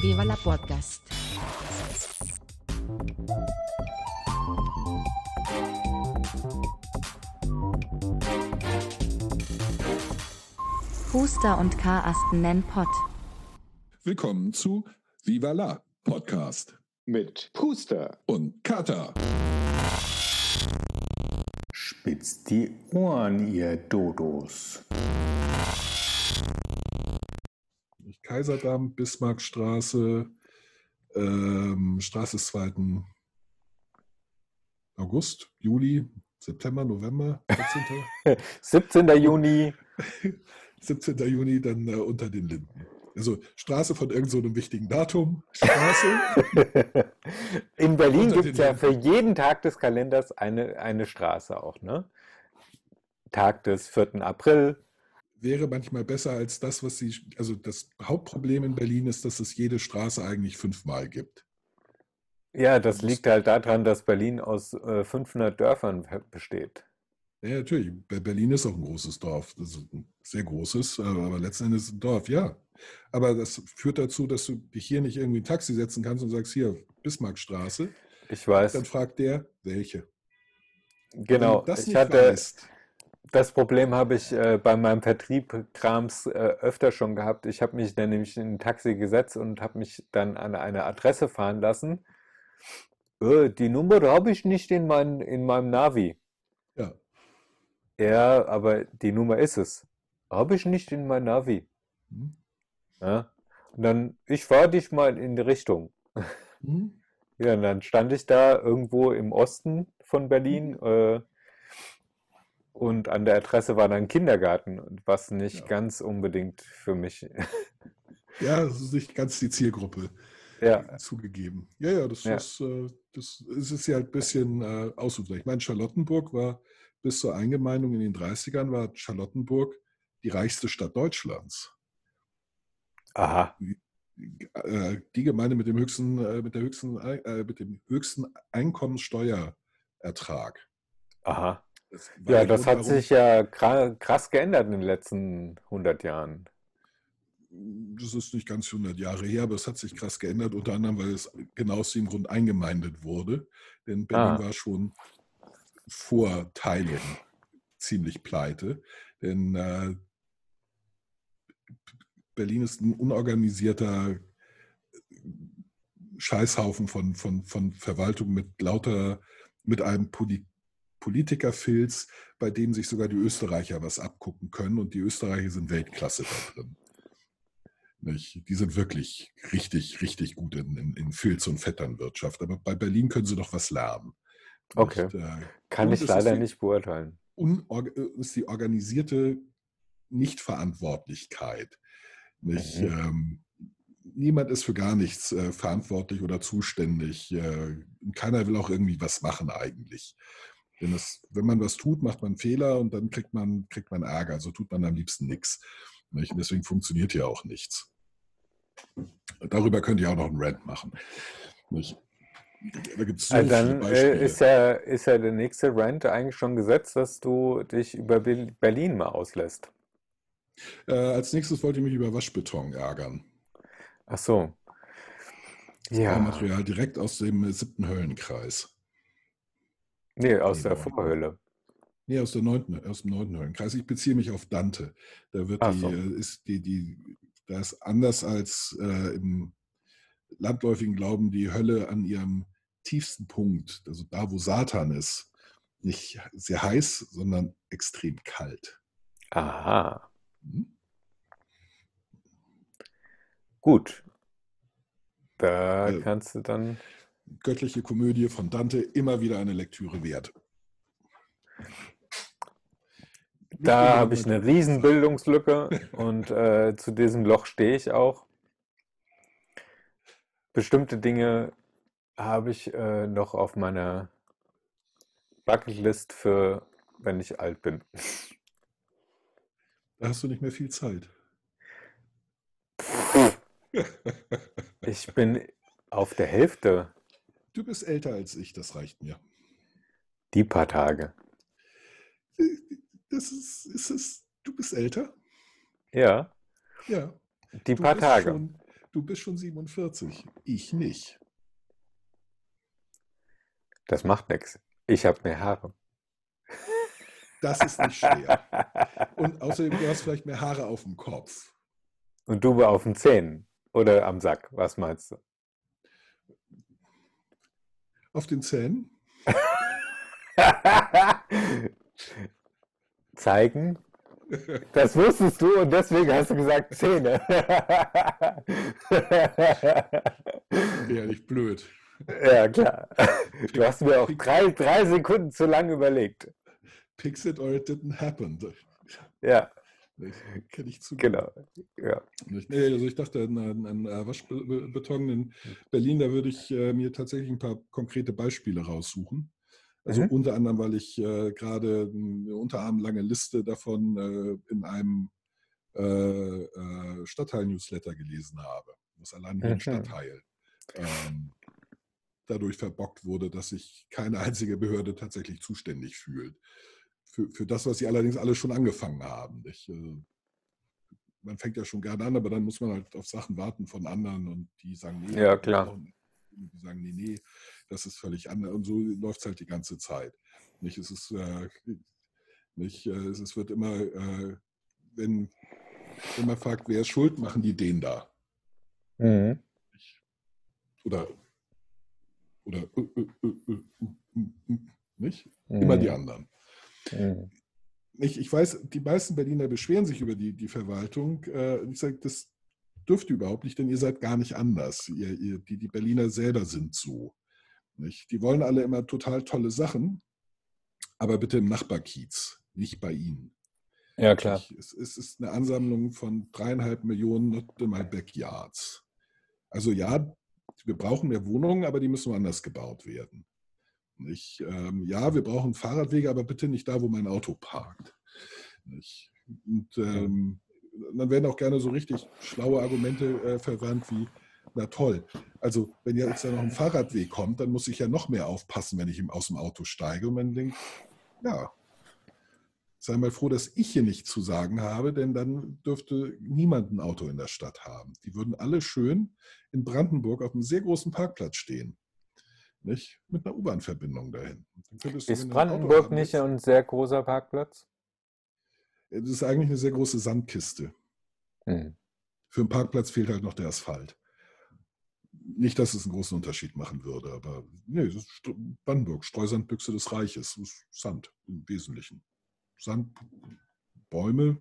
Viva la podcast. Puster und Karasten nennen Pott. Willkommen zu Viva la Podcast mit Puster und Kata. Spitzt die Ohren, ihr Dodos. Kaiserdamm, Bismarckstraße, ähm, Straße des 2. August, Juli, September, November, 14. 17. Juni. 17. Juni dann äh, unter den Linden. Also Straße von irgendeinem so wichtigen Datum. Straße. In Berlin gibt es ja für jeden Tag des Kalenders eine, eine Straße auch, ne? Tag des 4. April. Wäre manchmal besser als das, was sie. Also das Hauptproblem in Berlin ist, dass es jede Straße eigentlich fünfmal gibt. Ja, das, liegt halt daran, dass Berlin aus äh, 500 Dörfern besteht. Ja, natürlich. Berlin ist auch ein großes Dorf. Das ist ein sehr großes, aber letzten Endes ein Dorf, ja. Aber das führt dazu, dass du dich hier nicht irgendwie ein Taxi setzen kannst und sagst, hier, Bismarckstraße. Ich weiß. Dann fragt der, welche. Genau. Das ich hatte, weißt, das Problem habe ich äh, bei meinem Vertrieb-Krams äh, öfter schon gehabt. Ich habe mich dann nämlich in ein Taxi gesetzt und habe mich dann an eine Adresse fahren lassen. Äh, die Nummer habe ich nicht in, mein, in meinem Navi. Ja. Ja, aber die Nummer ist es. Habe ich nicht in mein Navi. Hm. Ja. Und dann, ich fahre dich mal in die Richtung. Hm. Ja, und dann stand ich da irgendwo im Osten von Berlin hm. Und an der Adresse war dann Kindergarten, was nicht ja. ganz unbedingt für mich. ja, das ist nicht ganz die Zielgruppe ja. zugegeben. Ja, ja, das, ja. Ist, äh, das, ist ja ein bisschen äh, ausufern. Ich meine, Charlottenburg war bis zur Eingemeindung in den 30ern war Charlottenburg die reichste Stadt Deutschlands. Aha. Äh, die Gemeinde mit dem höchsten, äh, mit der höchsten, äh, mit dem höchsten Einkommensteuerertrag. Aha. Das ja, das hat sich ja krass geändert in den letzten 100 Jahren. Das ist nicht ganz 100 Jahre her, aber es hat sich krass geändert, unter anderem, weil es genau aus dem Grund eingemeindet wurde. Denn Berlin ah. war schon vor Teilung ziemlich pleite. Denn äh, Berlin ist ein unorganisierter Scheißhaufen von, von, von Verwaltung mit lauter, mit einem Poli Politikerfilz, bei dem sich sogar die Österreicher was abgucken können. Und die Österreicher sind Weltklasse da drin. Nicht? Die sind wirklich richtig, richtig gut in, in, in Filz- und Vetternwirtschaft. Aber bei Berlin können sie doch was lernen. Okay. Nicht, äh, Kann ich leider die, nicht beurteilen. ist die organisierte Nichtverantwortlichkeit. Nicht, mhm. ähm, niemand ist für gar nichts äh, verantwortlich oder zuständig. Äh, keiner will auch irgendwie was machen eigentlich. Denn das, wenn man was tut, macht man Fehler und dann kriegt man, kriegt man Ärger. So tut man am liebsten nichts. Deswegen funktioniert hier auch nichts. Darüber könnt ihr auch noch einen Rant machen. Nicht? Da gibt's so also dann äh, ist, ja, ist ja der nächste Rant eigentlich schon gesetzt, dass du dich über Berlin mal auslässt. Äh, als nächstes wollte ich mich über Waschbeton ärgern. Ach so. Ja. Material direkt aus dem siebten Höllenkreis. Nee, aus der Vorhölle. Nee, aus, der neunten, aus dem neunten Höllenkreis. Ich beziehe mich auf Dante. Da wird die, so. Äh, ist die, die, da ist anders als äh, im landläufigen Glauben die Hölle an ihrem tiefsten Punkt, also da, wo Satan ist, nicht sehr heiß, sondern extrem kalt. Aha. Hm? Gut. Da äh, kannst du dann. Göttliche Komödie von Dante, immer wieder eine Lektüre wert. Da habe ich eine Riesenbildungslücke und äh, zu diesem Loch stehe ich auch. Bestimmte Dinge habe ich äh, noch auf meiner Bucketlist für, wenn ich alt bin. Da hast du nicht mehr viel Zeit. Ich bin auf der Hälfte. Du bist älter als ich, das reicht mir. Die paar Tage. Das ist, ist es, du bist älter? Ja. Ja. Die du paar Tage. Schon, du bist schon 47. Ich nicht. Das macht nichts. Ich habe mehr Haare. Das ist nicht schwer. Und außerdem, du hast vielleicht mehr Haare auf dem Kopf. Und du auf den Zähnen oder am Sack. Was meinst du? Auf den Zähnen? Zeigen? Das wusstest du und deswegen hast du gesagt Zähne. Ehrlich blöd. Ja, klar. Du hast mir auch drei, drei Sekunden zu lang überlegt. Fix it or it didn't happen. Ja. Kenne ich zu. Genau. Ja. Nee, also ich dachte, an, an Waschbeton in Berlin, da würde ich äh, mir tatsächlich ein paar konkrete Beispiele raussuchen. Also mhm. unter anderem, weil ich äh, gerade eine unterarmlange Liste davon äh, in einem äh, äh Stadtteil-Newsletter gelesen habe. Das allein hier mhm. Stadtteil ähm, dadurch verbockt wurde, dass sich keine einzige Behörde tatsächlich zuständig fühlt. Für, für das, was sie allerdings alle schon angefangen haben. Ich, äh, man fängt ja schon gerne an, aber dann muss man halt auf Sachen warten von anderen und die sagen, nee, ja, klar. die sagen, nee, nee, das ist völlig anders. Und so läuft es halt die ganze Zeit. Nicht, es ist, äh, nicht, äh, es wird immer, äh, wenn, wenn man fragt, wer ist schuld, machen die den da. Mhm. Oder, oder, äh, äh, nicht? Mhm. Immer die anderen. Mhm. Ich, ich weiß, die meisten Berliner beschweren sich über die, die Verwaltung. ich sage, das dürfte überhaupt nicht, denn ihr seid gar nicht anders. Ihr, ihr, die, die Berliner selber sind so. Nicht? Die wollen alle immer total tolle Sachen, aber bitte im Nachbarkiez, nicht bei ihnen. Ja, klar. Es, es ist eine Ansammlung von dreieinhalb Millionen Not in my backyards. Also ja, wir brauchen mehr Wohnungen, aber die müssen anders gebaut werden. Nicht? Ähm, ja, wir brauchen Fahrradwege, aber bitte nicht da, wo mein Auto parkt. Nicht? Und ähm, dann werden auch gerne so richtig schlaue Argumente äh, verwandt wie, na toll. Also, wenn jetzt da noch ein Fahrradweg kommt, dann muss ich ja noch mehr aufpassen, wenn ich aus dem Auto steige. Und man denkt, ja, sei mal froh, dass ich hier nichts zu sagen habe, denn dann dürfte niemand ein Auto in der Stadt haben. Die würden alle schön in Brandenburg auf einem sehr großen Parkplatz stehen. Nicht? Mit einer U-Bahn-Verbindung dahin. Ist Brandenburg nicht ein sehr großer Parkplatz? Das ist eigentlich eine sehr große Sandkiste. Hm. Für einen Parkplatz fehlt halt noch der Asphalt nicht, dass es einen großen Unterschied machen würde, aber nee, Brandenburg, Streusandbüchse des Reiches, Sand im Wesentlichen. Sand, Bäume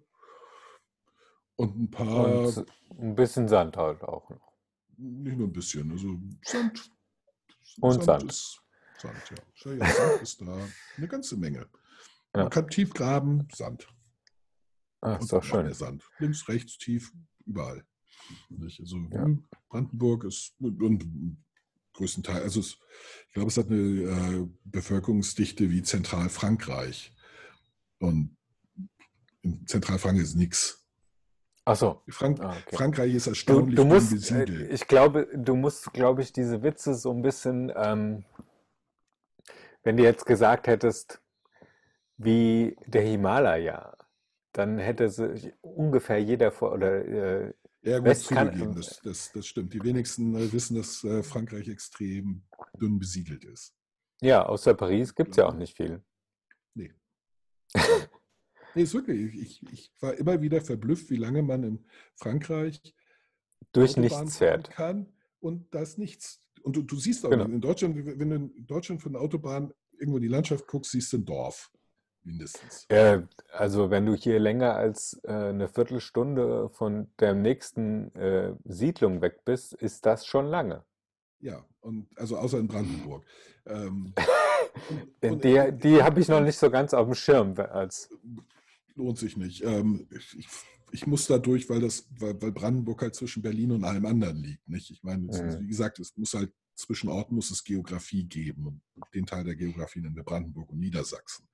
und ein paar. Und ein bisschen Sand halt auch noch. Nicht nur ein bisschen, also Sand. Und Sand. Sand. Ist Sand, ja. ja Sand ist da eine ganze Menge. Man ja. kann tief graben, Sand. Ach, ist doch schön. Sand. Links, rechts, tief, überall. Also ja. Hm, Brandenburg ist und größtenteils, also es, ich glaube, es hat eine äh, Bevölkerungsdichte wie Zentralfrankreich. Und in Zentralfrankreich ist nichts. Achso. Frank ah, okay. Frankreich ist erstaunlich du, du musst, besiedelt. Äh, ich glaube, du musst, glaube ich, diese Witze so ein bisschen, ähm, wenn du jetzt gesagt hättest, wie der Himalaya, dann hätte sich ungefähr jeder vor, oder äh, ja, gut zugegeben, das, das, das, stimmt. Die wenigsten äh, wissen, dass äh, Frankreich extrem dünn besiedelt ist. Ja, außer Paris gibt es ja auch nicht viel. Nee. nee, ist wirklich. Ich, ich war immer wieder verblüfft, wie lange man in Frankreich durch Autobahn nichts fährt. Kann und das nichts. Und du, du siehst auch genau. in Deutschland, wenn du in Deutschland von der Autobahn irgendwo in die Landschaft guckst, siehst du ein Dorf mindestens. Äh, also wenn du hier länger als äh, eine Viertelstunde von der nächsten äh, Siedlung weg bist, ist das schon lange. Ja, und also außer in Brandenburg. Ähm, und, und, die die habe ich noch nicht so ganz auf dem Schirm. Als lohnt sich nicht. Ähm, ich, ich, muss da durch, weil, das, weil, weil, Brandenburg halt zwischen Berlin und allem anderen liegt. Nicht? Ich meine, mhm. wie gesagt, es muss halt zwischen Orten muss es Geografie geben. Und den Teil der Geografie nennen wir Brandenburg und Niedersachsen.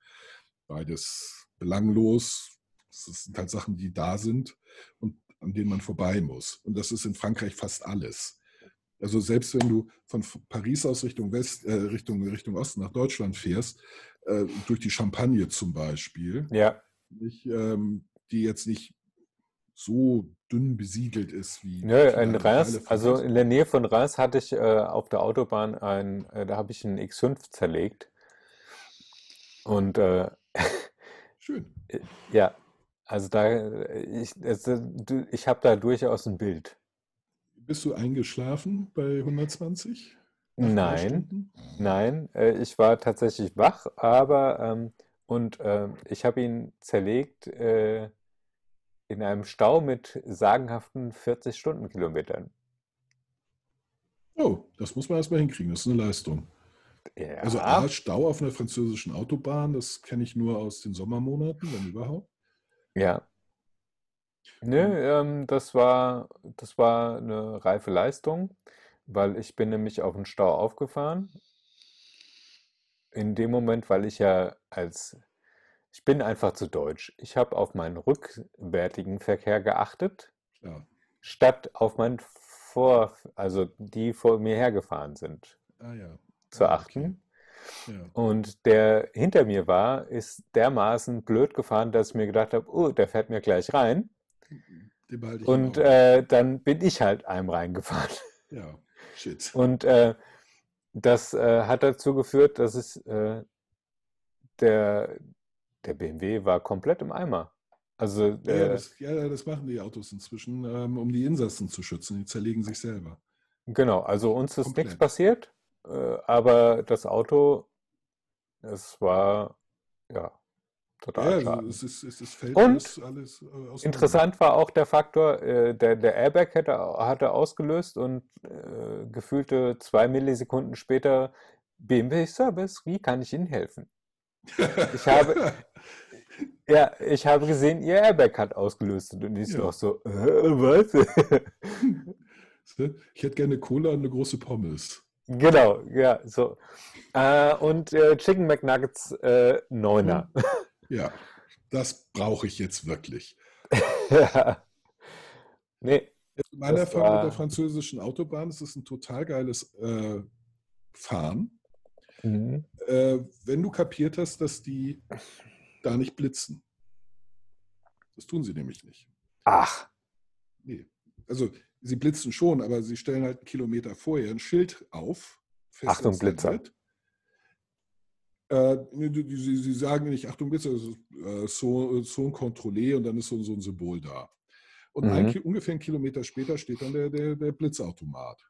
Beides belanglos. Das sind halt Sachen, die da sind und an denen man vorbei muss. Und das ist in Frankreich fast alles. Also selbst wenn du von Paris aus Richtung West, äh, Richtung, Richtung Osten nach Deutschland fährst, äh, durch die Champagne zum Beispiel, ja. Nicht, ähm, die jetzt nicht so dünn besiegelt ist wie. Nö, in Reims, also in der Nähe von Reims hatte ich äh, auf der Autobahn ein, äh, da habe ich einen X5 zerlegt. Und äh, schön. Ja, also da, ich, also, ich habe da durchaus ein Bild. Bist du eingeschlafen bei 120? Nein, nein, äh, ich war tatsächlich wach, aber ähm, und äh, ich habe ihn zerlegt äh, in einem Stau mit sagenhaften 40 Stundenkilometern. Oh, das muss man erstmal hinkriegen, das ist eine Leistung. Ja. Also A, Stau auf einer französischen Autobahn, das kenne ich nur aus den Sommermonaten, wenn überhaupt. Ja. Nö, ähm, das war, das war eine reife Leistung, weil ich bin nämlich auf den Stau aufgefahren. In dem Moment, weil ich ja als, ich bin einfach zu deutsch. Ich habe auf meinen rückwärtigen Verkehr geachtet, Ja. statt auf meinen vor, also die vor mir hergefahren sind, Ah ja. zu Ah, okay. achten. Ja. Und der hinter mir war, ist dermaßen blöd gefahren, dass ich mir gedacht habe, oh, der fährt mir gleich rein. Und äh, dann bin ich halt einem reingefahren. Ja, shit. Und äh, das äh, hat dazu geführt, dass es äh, der, der BMW war komplett im Eimer. Also Ja, ja, äh, das, ja, das machen die Autos inzwischen, ähm, um die Insassen zu schützen. Die zerlegen sich selber. genau, also uns ist nichts Komplett. passiert, äh, aber das Auto, es war ja total Ja, schade. es ist, es ist fällt Und alles, alles äh, auseinander. Interessant war auch der Faktor, äh, der, der Airbag hätte, hatte ausgelöst und äh, gefühlte zwei Millisekunden später BMW Service, wie kann ich Ihnen helfen? Ich habe, ja, ich habe gesehen, Ihr Airbag hat ausgelöst und ich Ja. noch so, äh, was? Ich hätte gerne Cola und eine große Pommes. Genau, ja, so. Äh, und äh, Chicken McNuggets äh, Neuner. Ja, das brauche ich jetzt wirklich. Ja. Nee, Meine Das Erfahrung mit der französischen Autobahn es ist ein total geiles äh, Fahren, mhm. äh, wenn du kapiert hast, dass die da nicht blitzen. Das tun sie nämlich nicht. Ach, Nee. Also sie blitzen schon, aber sie stellen halt einen Kilometer vorher ein Schild auf. fest Achtung, Blitzer. installiert. Äh, sie, sie sagen nicht, Achtung, ist, äh, so, so ein Controlé und dann ist so, so ein Symbol da. Und ein, Mhm. Ki- ungefähr einen Kilometer später steht dann der, der, der Blitzautomat.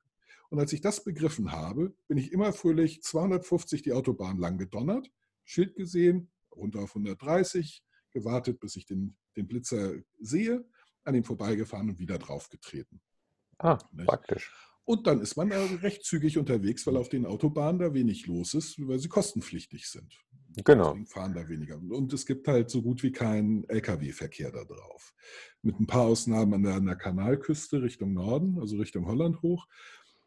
Und als ich das begriffen habe, bin ich immer fröhlich 250 die Autobahn lang gedonnert, Schild gesehen, runter auf 130, gewartet, bis ich den, den Blitzer sehe, an ihm vorbeigefahren und wieder draufgetreten. ah, Nicht? praktisch. Und dann ist man da recht zügig unterwegs, weil auf den Autobahnen da wenig los ist, weil sie kostenpflichtig sind. Genau. Deswegen fahren da weniger. Und es gibt halt so gut wie keinen Lkw-Verkehr da drauf. Mit ein paar Ausnahmen an der, an der Kanalküste Richtung Norden, also Richtung Holland hoch,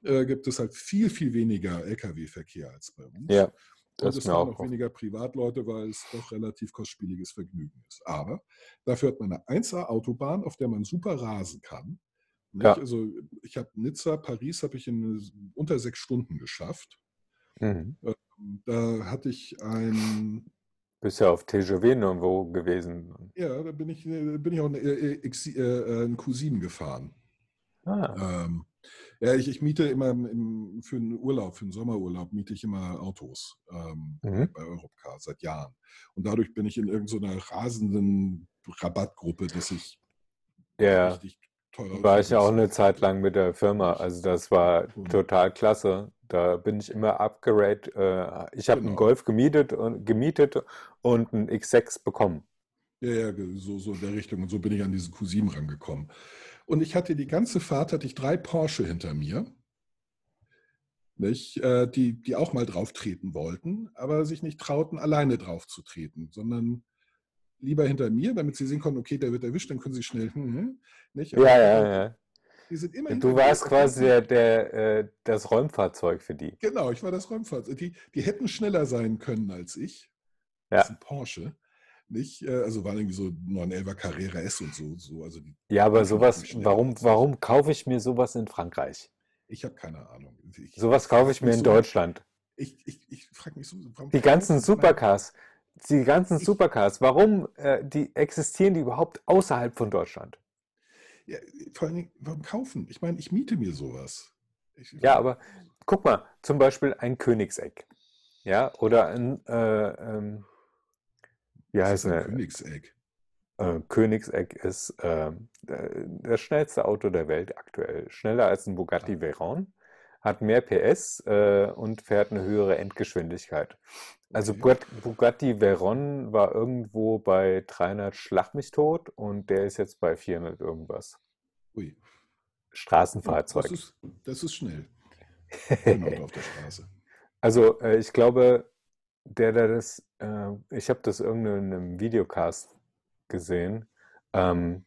äh, gibt es halt viel, viel weniger Lkw-Verkehr als bei uns. Ja, Und das es ist mir fahren auch auch weniger Privatleute, weil es doch relativ kostspieliges Vergnügen ist. Aber dafür hat man eine 1A-Autobahn, auf der man super rasen kann. Ja. Also ich habe Nizza, Paris habe ich in unter sechs Stunden geschafft. Mhm. Da hatte ich ein, Bist ja auf TGV irgendwo gewesen. ja, da bin ich, äh, bin ich auch äh, X, äh, ein Q7 gefahren. Ah, Ähm, ja, ich, ich miete immer im, für einen Urlaub, für einen Sommerurlaub, miete ich immer Autos ähm, Mhm. bei Europcar seit Jahren. Und dadurch bin ich in irgendeiner rasenden Rabattgruppe, dass ich ja, richtig teure war ich ja auch eine Zeit lang mit der Firma. Also das war Cool. total klasse. Da bin ich immer upgrade. Äh, ich habe einen Genau. Golf gemietet und gemietet und einen X6 bekommen. Ja, ja, so, so in der Richtung. Und so bin ich an diesen Q7 rangekommen. Und ich hatte die ganze Fahrt, hatte ich drei Porsche hinter mir, nicht, äh, die, die auch mal drauf treten wollten, aber sich nicht trauten, alleine drauf zu treten, sondern lieber hinter mir, damit sie sehen konnten, okay, der wird erwischt, dann können sie schnell, hm, hm, nicht? Ja, ja, ja. Die sind immer Du warst quasi der, der, äh, das Räumfahrzeug für die. Genau, ich war das Räumfahrzeug. Die, die hätten schneller sein können als ich. Ja. Das ist ein Porsche. Nicht, äh, also waren irgendwie so 911er Carrera S und so. so also Ja, aber sowas, warum, warum kaufe ich mir sowas in Frankreich? Ich habe keine Ahnung. Ich, Sowas kaufe ich mir in so, Deutschland. Ich, ich, ich frage mich so, warum Die ganzen Supercars, die ganzen Supercars, warum äh, die existieren die überhaupt außerhalb von Deutschland? Ja, vor allem, warum kaufen? Ich meine, ich miete mir sowas. Ich, Ja, aber guck mal, zum Beispiel ein Königseck. Ja, oder ein, äh, ähm, wie heißt ist ein der? Königseck? Äh, Königseck ist äh, das schnellste Auto der Welt aktuell. Schneller als ein Bugatti Veyron, hat mehr PS äh, und fährt eine höhere Endgeschwindigkeit. Also Okay. Bugatti Veyron war irgendwo bei 300 Schlag mich tot und der ist jetzt bei 400 irgendwas. Ui. Straßenfahrzeug. Das ist, das ist schnell. Auto auf der Straße. Also, äh, ich glaube, der, der das, äh, ich habe das irgendein in einem Videocast gesehen, ähm,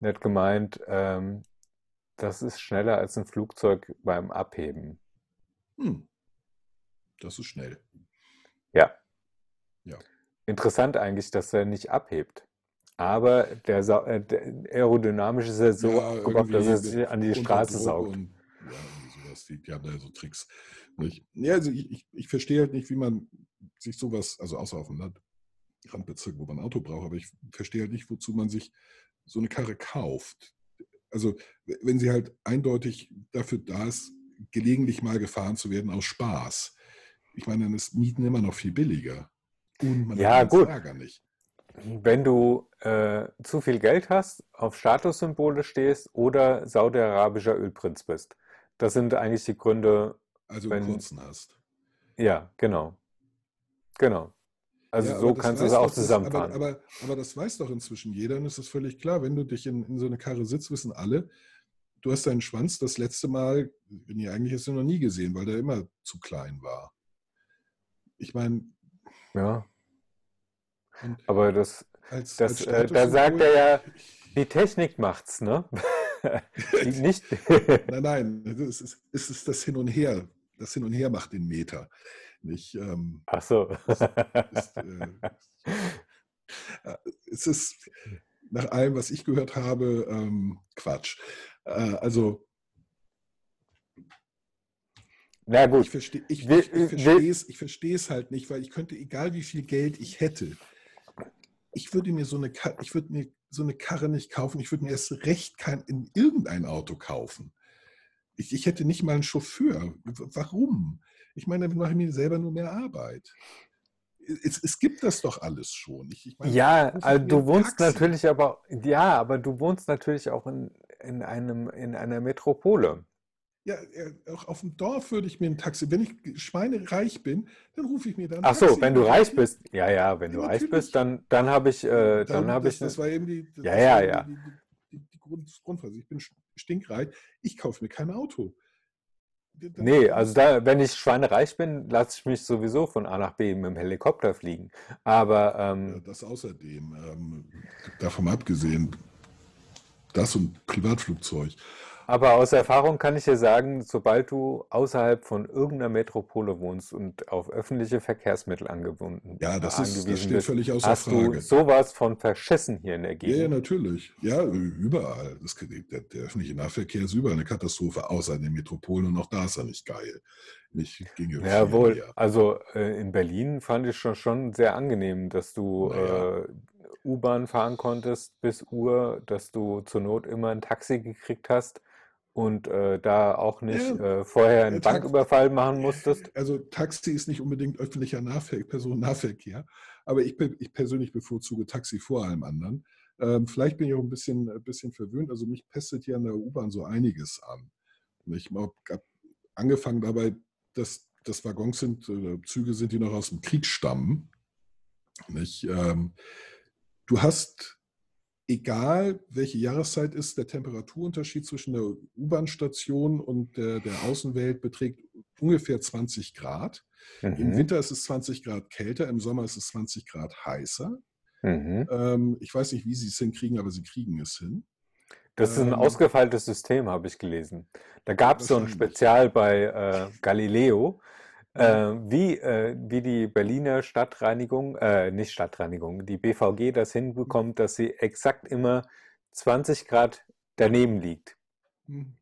der hat gemeint, ähm, das ist schneller als ein Flugzeug beim Abheben. Hm. Das ist schnell. Ja. Ja. Interessant eigentlich, dass er nicht abhebt. Aber der, Sa- äh, der aerodynamisch ist er so Ja, aufgebaut, dass er sich an die Straße Druck saugt. Und, ja, sowas. Die, die haben da so Tricks. Nicht? Ja, also ich, ich, ich verstehe halt nicht, wie man sich sowas, also außer auf dem Land, Randbezirk, wo man ein Auto braucht, aber ich verstehe halt nicht, wozu man sich so eine Karre kauft. Also, wenn sie halt eindeutig dafür da ist, gelegentlich mal gefahren zu werden aus Spaß. Ich meine, dann ist Mieten immer noch viel billiger. Und man Ja, hat gut. Ärger nicht. Wenn du äh, zu viel Geld hast, auf Statussymbole stehst oder saudi-arabischer Ölprinz bist. Das sind eigentlich die Gründe, Also Wenn- kurzen hast. ja, genau. Genau. Also Ja, so kannst du es auch zusammenfahren. Aber, aber, aber das weiß doch inzwischen jeder und es ist völlig klar, wenn du dich in, in so eine Karre sitzt, wissen alle, du hast deinen Schwanz das letzte Mal, nee, eigentlich hast du ihn noch nie gesehen, weil der immer zu klein war. Ich meine, Ja, aber das, als, das, als äh, da sagt er ja, die Technik macht's, ne? Nicht. Nein, nein, es ist, es ist das Hin und Her. Das Hin und Her macht den Meter. Nicht, ähm, Ach so. ist, äh, äh, es ist nach allem, was ich gehört habe, ähm, Quatsch. Äh, also Na ich gut. verstehe ich, Wir- ich, ich wir- verstehe es, ich verstehe es halt nicht, weil ich könnte, egal wie viel Geld ich hätte, ich würde mir so eine, ich würde mir so eine Karre nicht kaufen. Ich würde mir erst recht kein in irgendein Auto kaufen. Ich, ich hätte nicht mal einen Chauffeur. Warum? Ich meine, damit mache ich mir selber nur mehr Arbeit. Es, es gibt das doch alles schon. Ich, ich meine, Ja, also du wohnst Taxi. natürlich aber, ja, aber du wohnst natürlich auch in, in einem, in einer Metropole. Ja, äh, auch auf dem Dorf würde ich mir ein Taxi, wenn ich schweinereich bin, dann rufe ich mir dann Ach so, Taxi. wenn du reich bist, ja, ja, wenn Ja, du reich natürlich. bist, dann, dann habe ich, äh, dann Darum, habe das, ich, das war eben die, Ja, ja, ja. die, die, die, die Grund, Grundphase. Ich bin stinkreich, ich kaufe mir kein Auto. Nee, also da, wenn ich schweinereich bin, lasse ich mich sowieso von A nach B mit dem Helikopter fliegen. Aber, Ja, ähm, das außerdem, ähm, davon abgesehen, das und Privatflugzeug. Aber aus Erfahrung kann ich dir sagen, sobald du außerhalb von irgendeiner Metropole wohnst und auf öffentliche Verkehrsmittel angebunden, Ja, das, ist, das steht bist, völlig außer hast du Frage. sowas von verschissen hier in der Ja, ja, Gegend. natürlich. Ja, überall. Das, der, der öffentliche Nahverkehr ist überall eine Katastrophe, außer in den Metropolen und auch da ist er nicht geil. Nicht, ginge Jawohl, mehr. also äh, in Berlin fand ich schon, schon sehr angenehm, dass du Naja. äh, U-Bahn fahren konntest bis Uhr, dass du zur Not immer ein Taxi gekriegt hast und äh, da auch nicht Ja, äh, vorher einen äh, Banküberfall machen musstest. Also Taxi ist nicht unbedingt öffentlicher Nahver Personennahverkehr, aber ich, ich persönlich bevorzuge Taxi vor allem anderen. Ähm, vielleicht bin ich auch ein bisschen, ein bisschen verwöhnt. Also mich pestet hier an der U-Bahn so einiges an. Ich habe angefangen dabei, dass das Waggons sind, äh, Züge sind, die noch aus dem Krieg stammen. Nicht? Ähm, du hast, egal welche Jahreszeit ist, der Temperaturunterschied zwischen der U-Bahn-Station und der, der Außenwelt beträgt ungefähr 20 Grad. Im Mhm. Winter ist es 20 Grad kälter, im Sommer ist es 20 Grad heißer. Mhm. Ähm, ich weiß nicht, wie sie es hinkriegen, aber sie kriegen es hin. Das ist ein Ähm, ausgefeiltes System, habe ich gelesen. Da gab es so ein. Spezial bei äh, Galileo, äh, wie, äh, wie die Berliner Stadtreinigung, äh, nicht Stadtreinigung, die BVG das hinbekommt, dass sie exakt immer 20 Grad daneben liegt. Hm.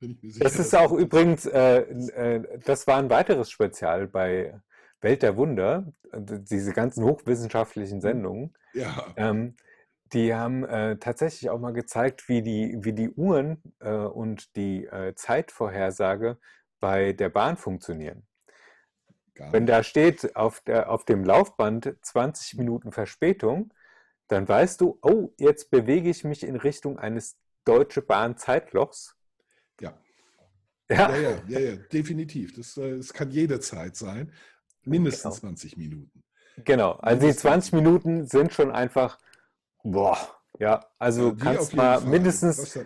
Sicher. Das ist auch übrigens, äh, äh, das war ein weiteres Spezial bei Welt der Wunder, diese ganzen hochwissenschaftlichen Sendungen. Ja, Ähm, die haben äh, tatsächlich auch mal gezeigt, wie die, wie die Uhren äh, und die äh, Zeitvorhersage bei der Bahn funktionieren. Wenn da steht auf, der, auf dem Laufband 20 Minuten Verspätung, dann weißt du, oh, jetzt bewege ich mich in Richtung eines Deutsche Bahn Zeitlochs. Ja. Ja, Ja, ja, ja, ja, definitiv. Das, äh, es kann jederzeit sein. Mindestens Genau. 20 Minuten. genau. Also die 20 Minuten sind schon einfach, boah, ja, also Die kannst mal mindestens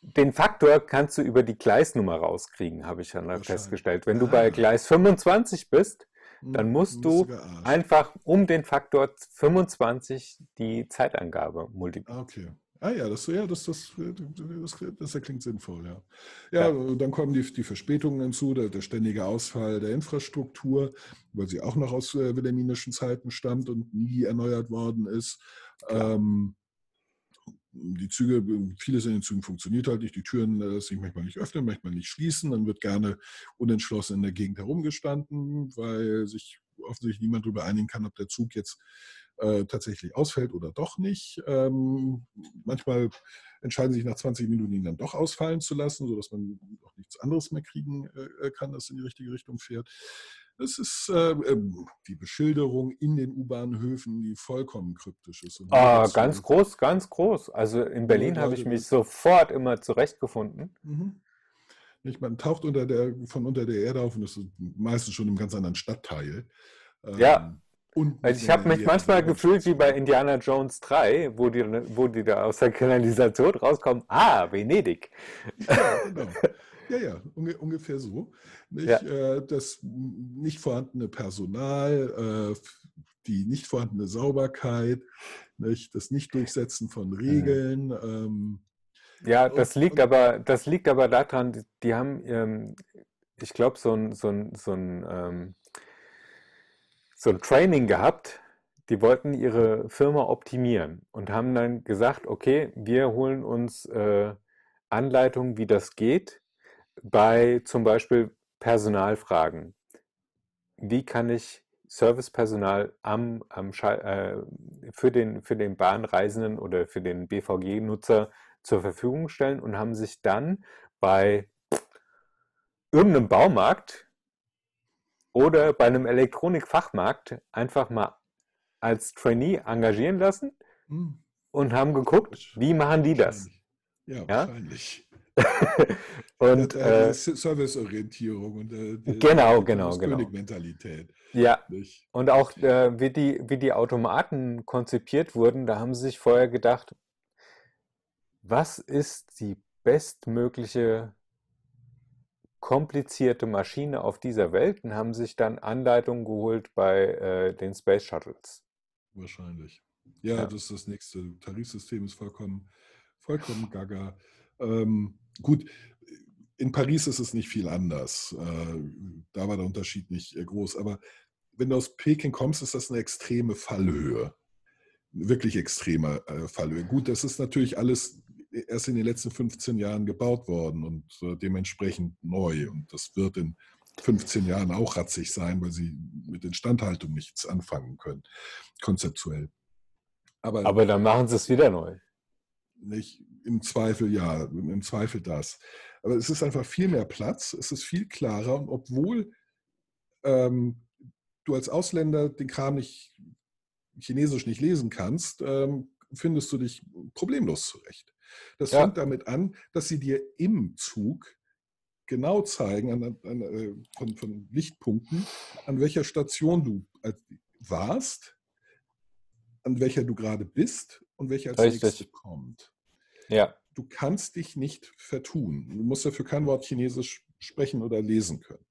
den Faktor kannst du über die Gleisnummer rauskriegen, habe ich dann Wahrscheinlich. festgestellt. Wenn du Ah. bei Gleis 25 bist, Hm, dann musst du einfach um den Faktor 25 die Zeitangabe multiplizieren. Okay. Ah ja, das, ja, das, das, das, das, das klingt sinnvoll, ja. Ja, dann kommen die, die Verspätungen hinzu, der, der ständige Ausfall der Infrastruktur, weil sie auch noch aus äh, wilhelminischen Zeiten stammt und nie erneuert worden ist. Ähm, die Züge, vieles in den Zügen funktioniert halt nicht. Die Türen äh, sich manchmal nicht öffnen, manchmal nicht schließen. Dann wird gerne unentschlossen in der Gegend herumgestanden, weil sich offensichtlich niemand darüber einigen kann, ob der Zug jetzt äh, tatsächlich ausfällt oder doch nicht. Ähm, manchmal entscheiden sich nach 20 Minuten, ihn dann doch ausfallen zu lassen, sodass man auch nichts anderes mehr kriegen äh, kann, das in die richtige Richtung fährt. Es ist äh, die Beschilderung in den U-Bahnhöfen, die vollkommen kryptisch ist. Ah, ganz groß, ganz groß. Also in Berlin habe ich mich sofort immer zurechtgefunden. Mhm. Nicht, man taucht unter der, von unter der Erde auf und ist meistens schon im ganz anderen Stadtteil. Ähm, Ja. Und Also ich habe mich manchmal gefühlt wie bei Indiana Jones 3, wo die, wo die da aus der Kanalisation rauskommen. Ah, Venedig. Ja, genau. Ja, ja, unge ungefähr so. Nicht, Ja. äh, das nicht vorhandene Personal, äh, die nicht vorhandene Sauberkeit, nicht, das Nicht-Durchsetzen von Regeln. Ähm, Ja, das Und- liegt und- aber, das liegt aber daran, die- die haben, ähm, ich glaube, so ein, so ein, so ein, ähm, so ein Training gehabt. Die wollten ihre Firma optimieren und haben dann gesagt, okay, wir holen uns äh, Anleitungen, wie das geht, bei zum Beispiel Personalfragen. Wie kann ich Servicepersonal am, am äh, für den, für den Bahnreisenden oder für den BVG-Nutzer zur Verfügung stellen und haben sich dann bei irgendeinem Baumarkt oder bei einem Elektronikfachmarkt einfach mal als Trainee engagieren lassen hm, und haben geguckt, wie machen die das? Ja, Ja? wahrscheinlich. Und äh, Serviceorientierung und äh, Genau, die genau, genau. König-Mentalität. ja, Nicht? und auch äh, wie die, wie die Automaten konzipiert wurden, da haben sie sich vorher gedacht, was ist die bestmögliche komplizierte Maschine auf dieser Welt und haben sich dann Anleitungen geholt bei äh, den Space Shuttles. Wahrscheinlich. Ja, Ja. das ist das nächste. Tarifsystem ist vollkommen, vollkommen gaga. Ähm, gut, in Paris ist es nicht viel anders. Äh, da war der Unterschied nicht äh, groß. Aber wenn du aus Peking kommst, ist das eine extreme Fallhöhe. Wirklich extreme äh, Fallhöhe. Gut, das ist natürlich alles erst in den letzten 15 Jahren gebaut worden und äh, dementsprechend neu. Und das wird in 15 Jahren auch ratzig sein, weil sie mit Instandhaltung nichts anfangen können, konzeptuell. Aber, Aber dann machen sie es wieder neu. nicht im Zweifel ja, im Zweifel das. Aber es ist einfach viel mehr Platz, es ist viel klarer und obwohl ähm, du als Ausländer den Kram nicht chinesisch nicht lesen kannst, ähm, findest du dich problemlos zurecht. Das Ja. fängt damit an, dass sie dir im Zug genau zeigen, an, an, äh, von, von Lichtpunkten, an welcher Station du als- warst, an welcher du gerade bist und welche als Richtig. nächste kommt. Ja, Du kannst dich nicht vertun. Du musst dafür kein Wort Chinesisch sprechen oder lesen können.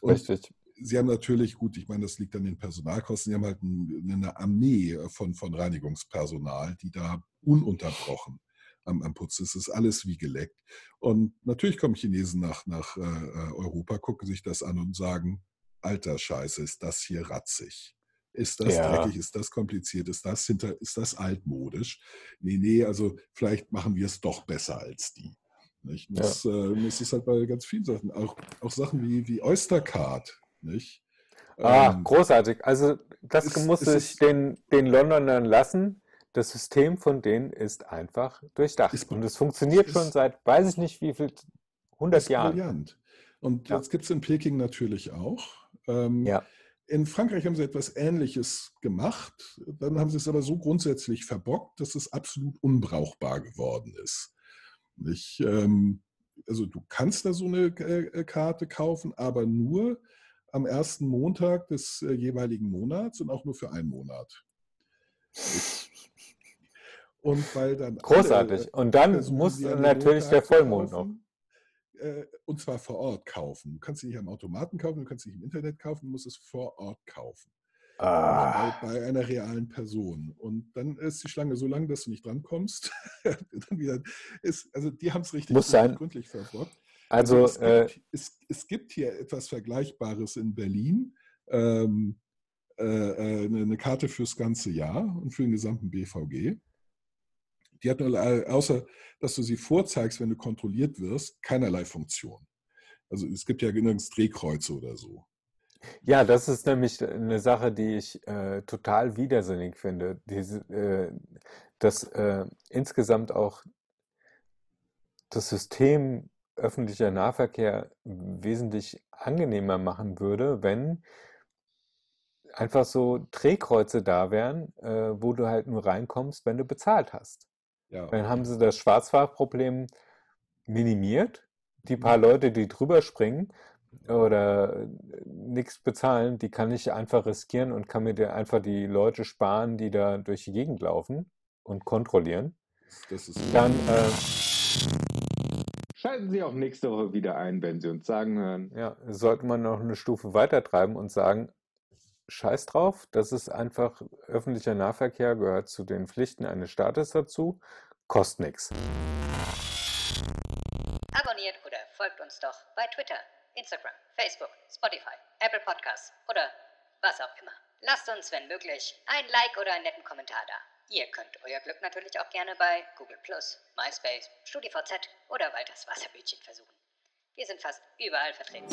Und richtig. Sie haben natürlich, gut, ich meine, das liegt an den Personalkosten, Sie haben halt ein- eine Armee von, von Reinigungspersonal, die da ununterbrochen am, am Putzen ist. Es ist alles wie geleckt. Und natürlich kommen Chinesen nach, nach äh, äh, Europa, gucken sich das an und sagen, alter Scheiße, ist das hier ratzig? Ist das Ja. dreckig? Ist das kompliziert? Ist das, hinter, ist das altmodisch? Nee, nee, also vielleicht machen wir es doch besser als die. Nicht? Ja. Das, äh, das ist halt bei ganz vielen Sachen. Auch, auch Sachen wie, wie Oystercard. Nicht? Ah, Ähm, großartig. Also das ist- muss ist ich den, den Londonern lassen. Das System von denen ist einfach durchdacht. Ist- und es funktioniert schon seit, weiß ich nicht, wie viel, 100 ist Jahren. brillant. Und Ja. das gibt es in Peking natürlich auch. Ähm, Ja. In Frankreich haben sie etwas Ähnliches gemacht. Dann haben sie es aber so grundsätzlich verbockt, dass es absolut unbrauchbar geworden ist. Ich, ähm, also du kannst da so eine äh, Karte kaufen, aber nur am ersten Montag des äh, jeweiligen Monats und auch nur für einen Monat. Und weil dann Großartig. Und dann muss sie an den natürlich der Vollmond noch. kaufen, äh, Und zwar vor Ort kaufen. Du kannst sie nicht am Automaten kaufen, du kannst sie nicht im Internet kaufen, du musst es vor Ort kaufen. Ah, Bei, bei einer realen Person. Und dann ist die Schlange so lang, dass du nicht drankommst. dann wieder ist, also die haben es richtig Muss sein. gründlich verbockt. also, es, äh, gibt, es, es gibt hier etwas Vergleichbares in Berlin. Ähm, äh, äh, eine, eine Karte fürs ganze Jahr und für den gesamten BVG. Die hat nur, äh, außer dass du sie vorzeigst, wenn du kontrolliert wirst, keinerlei Funktion. Also es gibt ja nirgends Drehkreuze oder so. Ja, das ist nämlich eine Sache, die ich äh, total widersinnig finde. Diese, äh, dass äh, insgesamt auch das System öffentlicher Nahverkehr wesentlich angenehmer machen würde, wenn einfach so Drehkreuze da wären, äh, wo du halt nur reinkommst, wenn du bezahlt hast. Ja, Dann haben sie das Schwarzfahrtproblem minimiert. Die paar Leute, die drüber springen oder nichts bezahlen, die kann ich einfach riskieren und kann mir einfach die Leute sparen, die da durch die Gegend laufen und kontrollieren. das ist Dann, äh, Schalten Sie auch nächste Woche wieder ein, wenn Sie uns sagen hören. ja, sollte man noch eine Stufe weiter treiben und sagen, scheiß drauf, das ist einfach öffentlicher Nahverkehr, gehört zu den Pflichten eines Staates dazu, kostet nichts. Abonniert oder folgt uns doch bei Twitter, Instagram, Facebook, Spotify, Apple Podcasts oder was auch immer. Lasst uns, wenn möglich, ein Like oder einen netten Kommentar da. Ihr könnt euer Glück natürlich auch gerne bei Google MySpace, StudiVZ oder Walters Wasserbütchen versuchen. Wir sind fast überall vertreten.